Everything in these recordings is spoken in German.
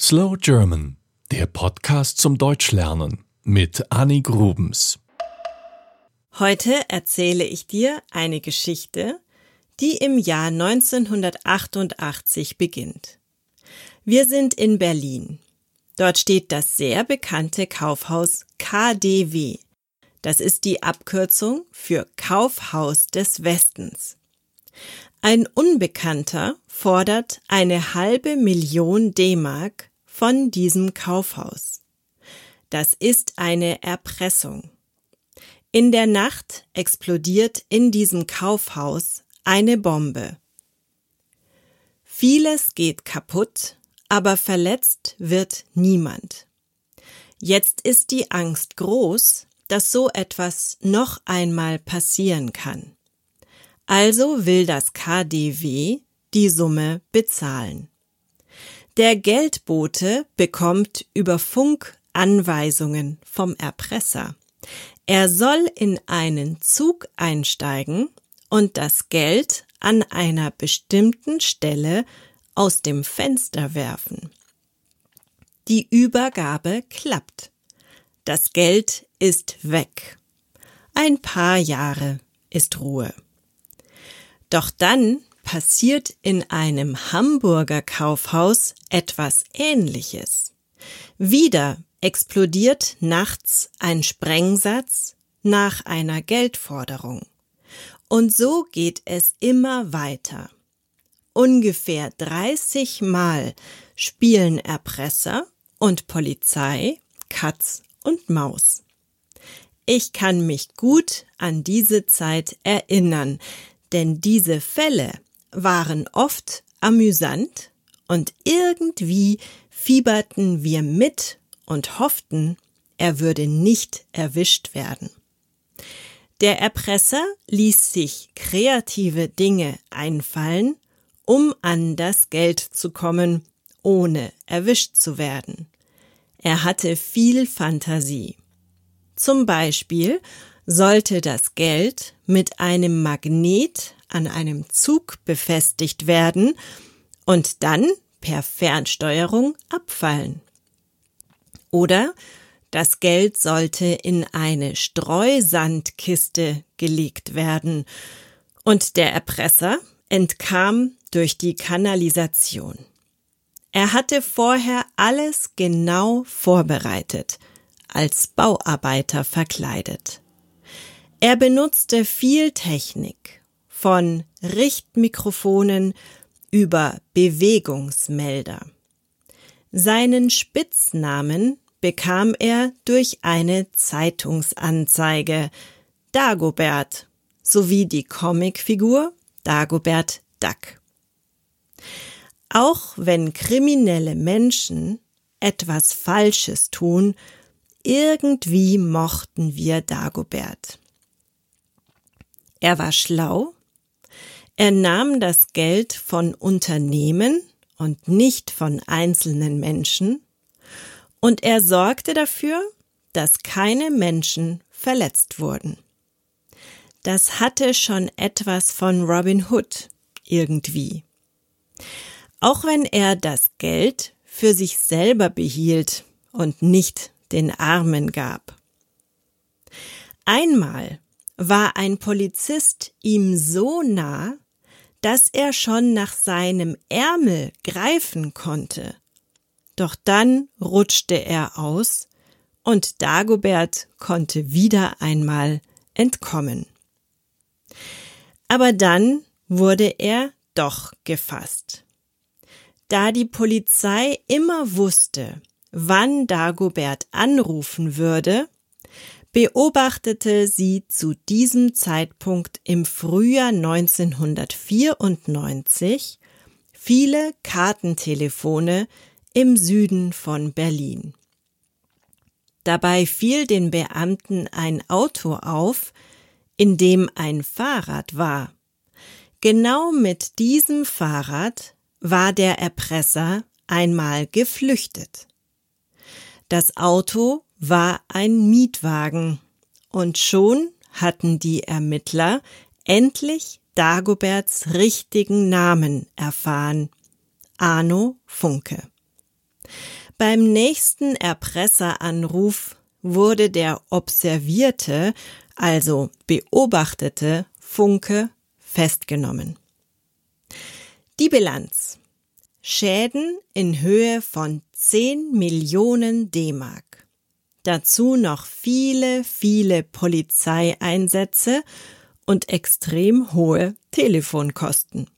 Slow German, der Podcast zum Deutschlernen mit Annie Grubens. Heute erzähle ich dir eine Geschichte, die im Jahr 1988 beginnt. Wir sind in Berlin. Dort steht das sehr bekannte Kaufhaus KDW. Das ist die Abkürzung für Kaufhaus des Westens. Ein Unbekannter fordert eine halbe Million D-Mark von diesem Kaufhaus. Das ist eine Erpressung. In der Nacht explodiert in diesem Kaufhaus eine Bombe. Vieles geht kaputt, aber verletzt wird niemand. Jetzt ist die Angst groß, dass so etwas noch einmal passieren kann. Also will das KDW die Summe bezahlen. Der Geldbote bekommt über Funk Anweisungen vom Erpresser. Er soll in einen Zug einsteigen und das Geld an einer bestimmten Stelle aus dem Fenster werfen. Die Übergabe klappt. Das Geld ist weg. Ein paar Jahre ist Ruhe. Doch dann passiert in einem Hamburger Kaufhaus etwas Ähnliches. Wieder explodiert nachts ein Sprengsatz nach einer Geldforderung. Und so geht es immer weiter. Ungefähr 30 Mal spielen Erpresser und Polizei Katz und Maus. Ich kann mich gut an diese Zeit erinnern, denn diese Fälle waren oft amüsant und irgendwie fieberten wir mit und hofften, er würde nicht erwischt werden. Der Erpresser ließ sich kreative Dinge einfallen, um an das Geld zu kommen, ohne erwischt zu werden. Er hatte viel Fantasie. Zum Beispiel sollte das Geld mit einem Magnet an einem Zug befestigt werden und dann per Fernsteuerung abfallen. Oder das Geld sollte in eine Streusandkiste gelegt werden und der Erpresser entkam durch die Kanalisation. Er hatte vorher alles genau vorbereitet, als Bauarbeiter verkleidet. Er benutzte viel Technik, von Richtmikrofonen über Bewegungsmelder. Seinen Spitznamen bekam er durch eine Zeitungsanzeige Dagobert sowie die Comicfigur Dagobert Duck. Auch wenn kriminelle Menschen etwas Falsches tun, irgendwie mochten wir Dagobert. Er war schlau, er nahm das Geld von Unternehmen und nicht von einzelnen Menschen, und er sorgte dafür, dass keine Menschen verletzt wurden. Das hatte schon etwas von Robin Hood irgendwie. Auch wenn er das Geld für sich selber behielt und nicht den Armen gab. Einmal war ein Polizist ihm so nah, dass er schon nach seinem Ärmel greifen konnte. Doch dann rutschte er aus und Dagobert konnte wieder einmal entkommen. Aber dann wurde er doch gefasst. Da die Polizei immer wusste, wann Dagobert anrufen würde, beobachtete sie zu diesem Zeitpunkt im Frühjahr 1994 viele Kartentelefone im Süden von Berlin. Dabei fiel den Beamten ein Auto auf, in dem ein Fahrrad war. Genau mit diesem Fahrrad war der Erpresser einmal geflüchtet. Das Auto war ein Mietwagen, und schon hatten die Ermittler endlich Dagoberts richtigen Namen erfahren. Arno Funke. beim nächsten Erpresseranruf wurde der observierte, also beobachtete Funke festgenommen. Die Bilanz. Schäden in Höhe von 10 Millionen D-Mark. Dazu noch viele, viele Polizeieinsätze und extrem hohe Telefonkosten.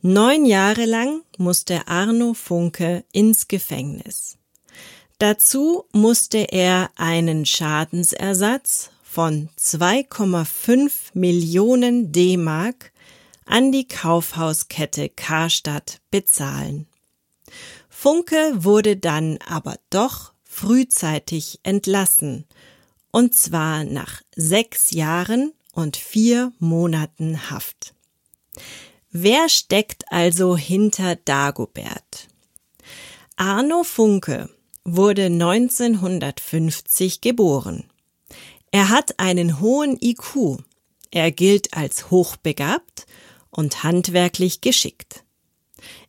Neun Jahre lang musste Arno Funke ins Gefängnis. Dazu musste er einen Schadensersatz von 2,5 Millionen D-Mark an die Kaufhauskette Karstadt bezahlen. Funke wurde dann aber doch frühzeitig entlassen, und zwar nach sechs Jahren und vier Monaten Haft. Wer steckt also hinter Dagobert? Arno Funke wurde 1950 geboren. Er hat einen hohen IQ. Er gilt als hochbegabt und handwerklich geschickt.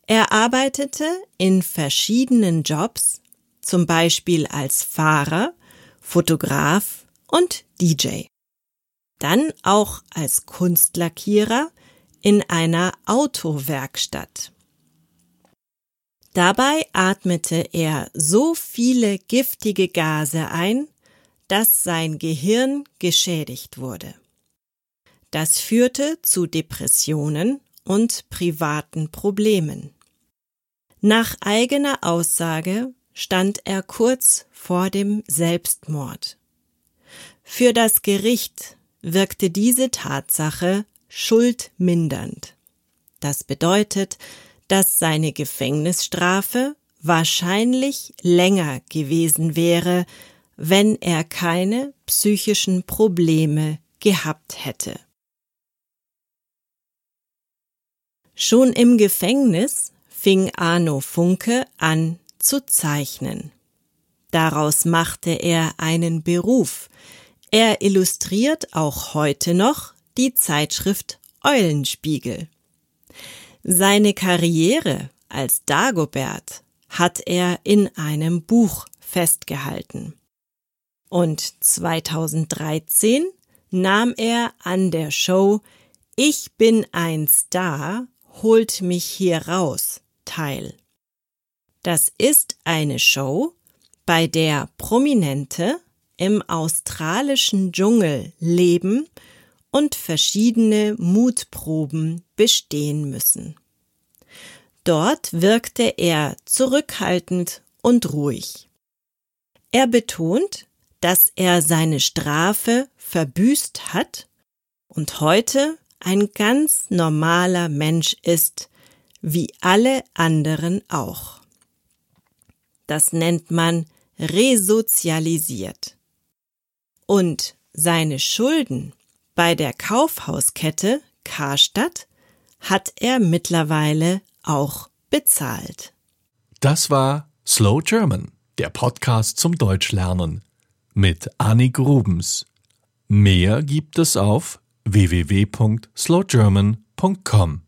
Er arbeitete in verschiedenen Jobs, zum Beispiel als Fahrer, Fotograf und DJ. Dann auch als Kunstlackierer in einer Autowerkstatt. Dabei atmete er so viele giftige Gase ein, dass sein Gehirn geschädigt wurde. Das führte zu Depressionen und privaten Problemen. Nach eigener Aussage stand er kurz vor dem Selbstmord. Für das Gericht wirkte diese Tatsache schuldmindernd. Das bedeutet, dass seine Gefängnisstrafe wahrscheinlich länger gewesen wäre, wenn er keine psychischen Probleme gehabt hätte. Schon im Gefängnis fing Arno Funke an zu zeichnen. Daraus machte er einen Beruf. Er illustriert auch heute noch die Zeitschrift Eulenspiegel. Seine Karriere als Dagobert hat er in einem Buch festgehalten. Und 2013 nahm er an der Show Ich bin ein Star, holt mich hier raus teil. Das ist eine Show, bei der Prominente im australischen Dschungel leben und verschiedene Mutproben bestehen müssen. Dort wirkte er zurückhaltend und ruhig. Er betont, dass er seine Strafe verbüßt hat und heute ein ganz normaler Mensch ist, wie alle anderen auch. Das nennt man resozialisiert. Und seine Schulden bei der Kaufhauskette Karstadt hat er mittlerweile auch bezahlt. Das war Slow German, der Podcast zum Deutschlernen mit Annie Grubens. Mehr gibt es auf www.slowgerman.com.